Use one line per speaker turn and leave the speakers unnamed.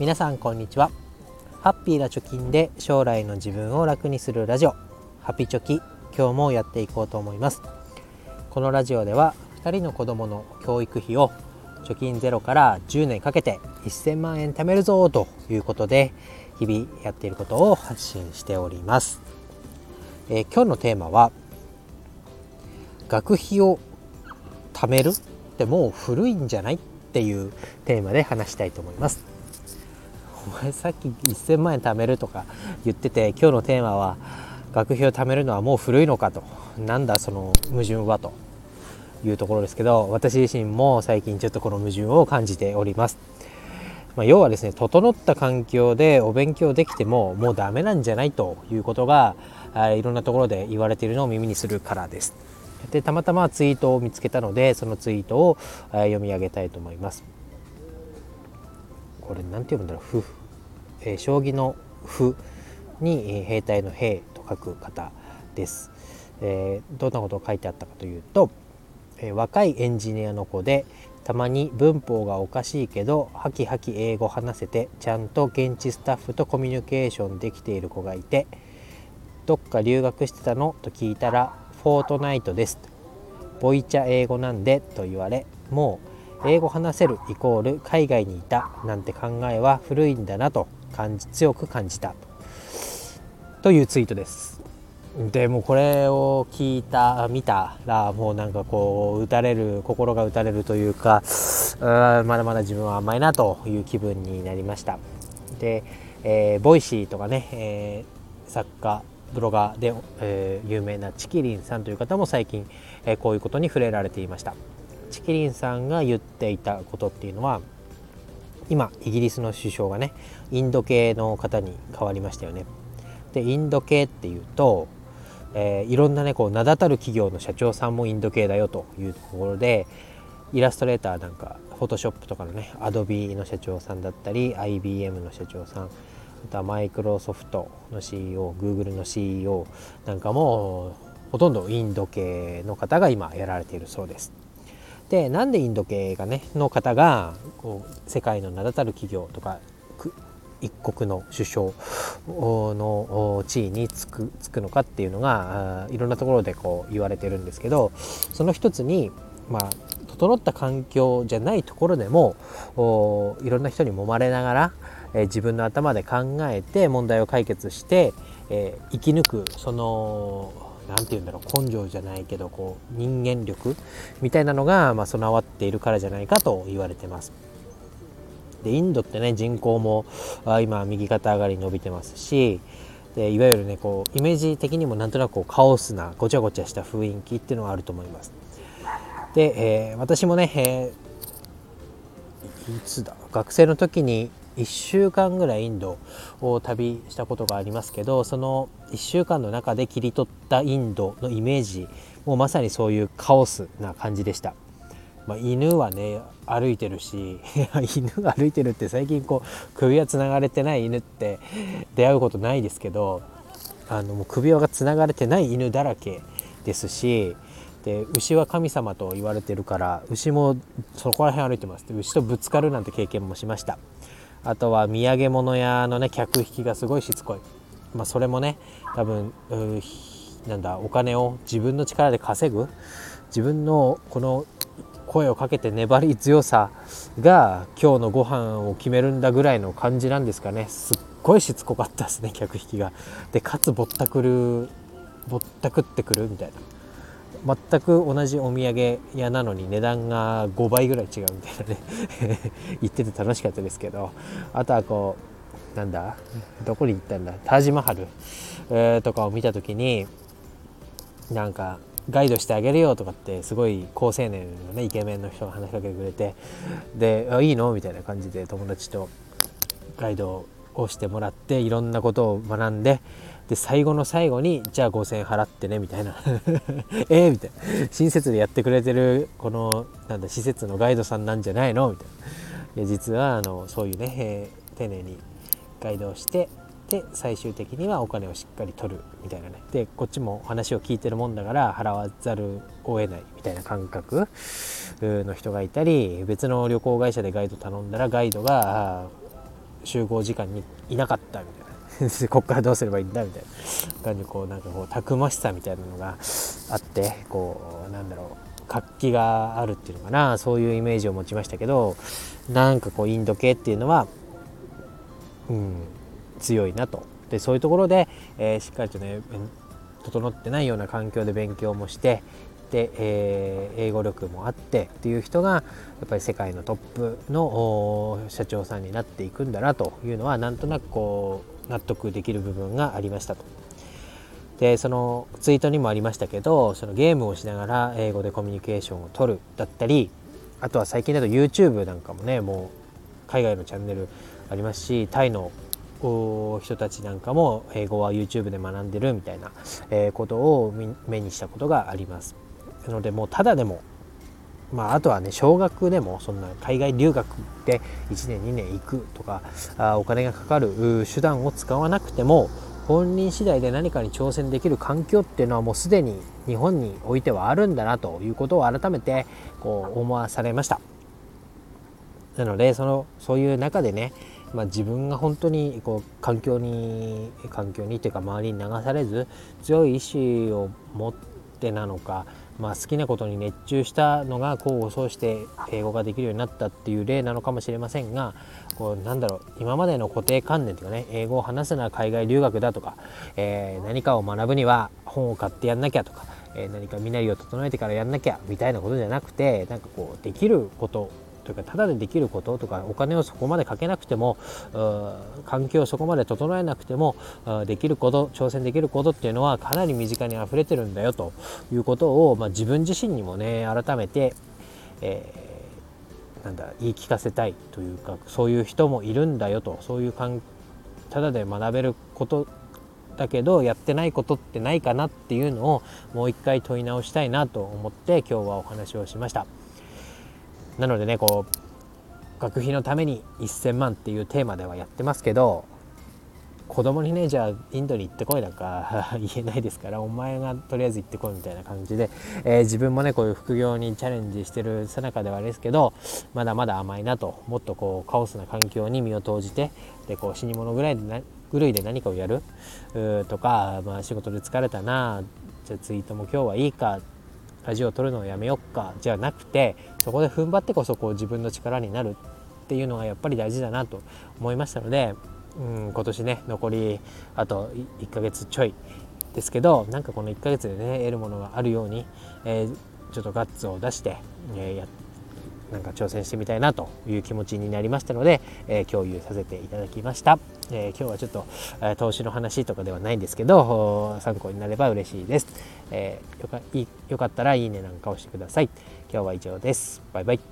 皆さんこんにちは。ハッピーな貯金で将来の自分を楽にするラジオ。ハピチョキ今日もやっていこうと思います。このラジオでは2人の子供の教育費を貯金ゼロから10年かけて1000万円貯めるぞということで日々やっていることを発信しております、えー、今日のテーマは学費を貯める？ってもう古いんじゃない？っていうテーマで話したいと思います。お前さっき1000万円貯めるとか言ってて今日のテーマは学費を貯めるのはもう古いのかとなんだその矛盾はというところですけど私自身も最近ちょっとこの矛盾を感じております、まあ、要はですね整った環境でお勉強できてももうダメなんじゃないということがいろんなところで言われているのを耳にするからです。でたまたまツイートを見つけたのでそのツイートを読み上げたいと思います。これ何て読むんだろう「ふ」えー、将棋の「ふ」に兵隊の「兵」と書く方です、えー、どんなことを書いてあったかというと、え、若いエンジニアの子でたまに文法がおかしいけどハキハキ英語話せてちゃんと現地スタッフとコミュニケーションできている子がいてどっか留学してたのと聞いたらフォートナイトです。ボイチャ英語なんでと言われもう英語話せるイコール海外にいたなんて考えは古いんだなと感じ強く感じた。というツイートです。でもこれを聞いた見たらもうなんかこう打たれる心が打たれるというかうまだまだ自分は甘いなという気分になりました。で、えー、 Voicy とかね、えー、作家ブロガーで、えー、有名なちきりんさんという方も最近、えー、こういうことに触れられていました。ちきりんさんが言っていたことっていうのは今イギリスの首相がねインド系の方に変わりましたよねでインド系っていうと、えー、いろんなねこう名だたる企業の社長さんもインド系だよというところでイラストレーターなんかフォトショップとかのねアドビの社長さんだったり IBM の社長さんあとはマイクロソフトの CEO、Google の CEO なんかもほとんどインド系の方が今やられているそうです。でなんでインド系がねの方がこう世界の名だたる企業とか一国の首相の地位につくつくのかっていうのがいろんなところでこう言われてるんですけどその一つにまあ整った環境じゃないところでもいろんな人に揉まれながらえ自分の頭で考えて問題を解決して、え生き抜くその何て言うんだろう根性じゃないけどこう人間力みたいなのが、まあ、備わっているからじゃないかと言われてます。でインドってね人口もあ今右肩上がりに伸びてますしでいわゆるねこうイメージ的にもなんとなくこうカオスなごちゃごちゃした雰囲気っていうのがあると思います。で、えー、私もね、えー、いつだ？学生の時に1週間ぐらいインドを旅したことがありますけどその1週間の中で切り取ったインドのイメージもうまさにそういうカオスな感じでした。まあ、犬はね歩いてるし 犬が歩いてるって最近こう首輪つながれてない犬って出会うことないですけどあのもう首輪がつながれてない犬だらけですしで牛は神様と言われてるから牛もそこら辺歩いてます牛とぶつかるなんて経験もしましたあとは土産物屋のね客引きがすごいしつこい、まあ、それもね多分なんだお金を自分の力で稼ぐ自分のこの声をかけて粘り強さが今日のご飯を決めるんだぐらいの感じなんですかね。すっごいしつこかったですね客引きが。でかつぼったくるぼったくってくるみたいな。全く同じお土産屋なのに値段が5倍ぐらい違うみたいなね。言ってて楽しかったですけど。あとはこうなんだ？どこに行ったんだ？タージマハル、えー、とかを見た時になんかガイドしてあげるよとかってすごい好青年のねイケメンの人が話しかけてくれてで「いいの?」みたいな感じで友達とガイドをしてもらっていろんなことを学んでで最後の最後にじゃあ5,000円払ってねみたいな。えーみたいな。親切でやってくれてるこのなんだ施設のガイドさんなんじゃないの？みたいな。い実はあのそういうね、えー、丁寧にガイドをしてで最終的にはお金をしっかり取るみたいなね。でこっちも話を聞いてるもんだから払わざるを得ないみたいな感覚の人がいたり別の旅行会社でガイド頼んだらガイドが集合時間にいなかったみたいな。こっからどうすればいいんだみたいな感じでこうなんかこうたくましさみたいなのがあってこうなんだろう活気があるっていうのかなそういうイメージを持ちましたけどなんかこうインド系っていうのは、うん、強いなと。でそういうところで、えー、しっかりとね整ってないような環境で勉強もしてで、えー、英語力もあってっていう人がやっぱり世界のトップの社長さんになっていくんだなというのはなんとなくこう納得できる部分がありましたと。でそのツイートにもありましたけどそのゲームをしながら英語でコミュニケーションを取るだったりあとは最近だと YouTube なんかもねもう海外のチャンネルありますしタイの人たちなんかも英語は YouTube で学んでるみたいなことを目にしたことがあります。なのでもうただでもまあ、あとはね少額でもそんな海外留学で1年2年行くとかあお金がかかる手段を使わなくても本人次第で何かに挑戦できる環境っていうのはもうすでに日本においてはあるんだなということを改めてこう思わされました。なのでそのそういう中でね、まあ、自分が本当にこう環境に環境にというか周りに流されず強い意志を持ってなのかまあ、好きなことに熱中したのが功を奏して英語ができるようになったっていう例なのかもしれませんがこうなんだろう今までの固定観念というかね英語を話すのは海外留学だとか、えー、何かを学ぶには本を買ってやんなきゃとか、えー、何か身なりを整えてからやんなきゃみたいなことじゃなくてなんかこうできることというかただでできることとかお金をそこまでかけなくても環境をそこまで整えなくてもできること挑戦できることっていうのはかなり身近に溢れてるんだよということを、まあ、自分自身にもね改めて、えー、なんだ言い聞かせたいというかそういう人もいるんだよとそういうただで学べることだけどやってないことってないかなっていうのをもう一回問い直したいなと思って今日はお話をしました。なのでねこう学費のために1000万っていうテーマではやってますけど子供にねじゃあインドに行ってこいなんか 言えないですからお前がとりあえず行ってこいみたいな感じで、えー、自分もねこういう副業にチャレンジしてるさなかではあれですけどまだまだ甘いなともっとこうカオスな環境に身を投じてでこう死に物ぐらいでな狂いで何かをやる？とか、まあ、仕事で疲れたなじゃあツイートも今日はいいかラジオを撮るのをやめよっかじゃなくてそこで踏ん張ってこそこう自分の力になるっていうのがやっぱり大事だなと思いましたので、うん、今年ね残りあと1ヶ月ちょいですけどなんかこの1ヶ月でね得るものがあるように、えー、ちょっとガッツを出して、えー、やなんか挑戦してみたいなという気持ちになりましたので、えー、共有させていただきました、えー、今日はちょっと、えー、投資の話とかではないんですけど参考になれば嬉しいです、えよかよかったらいいねなんか押してください。今日は以上です。バイバイ。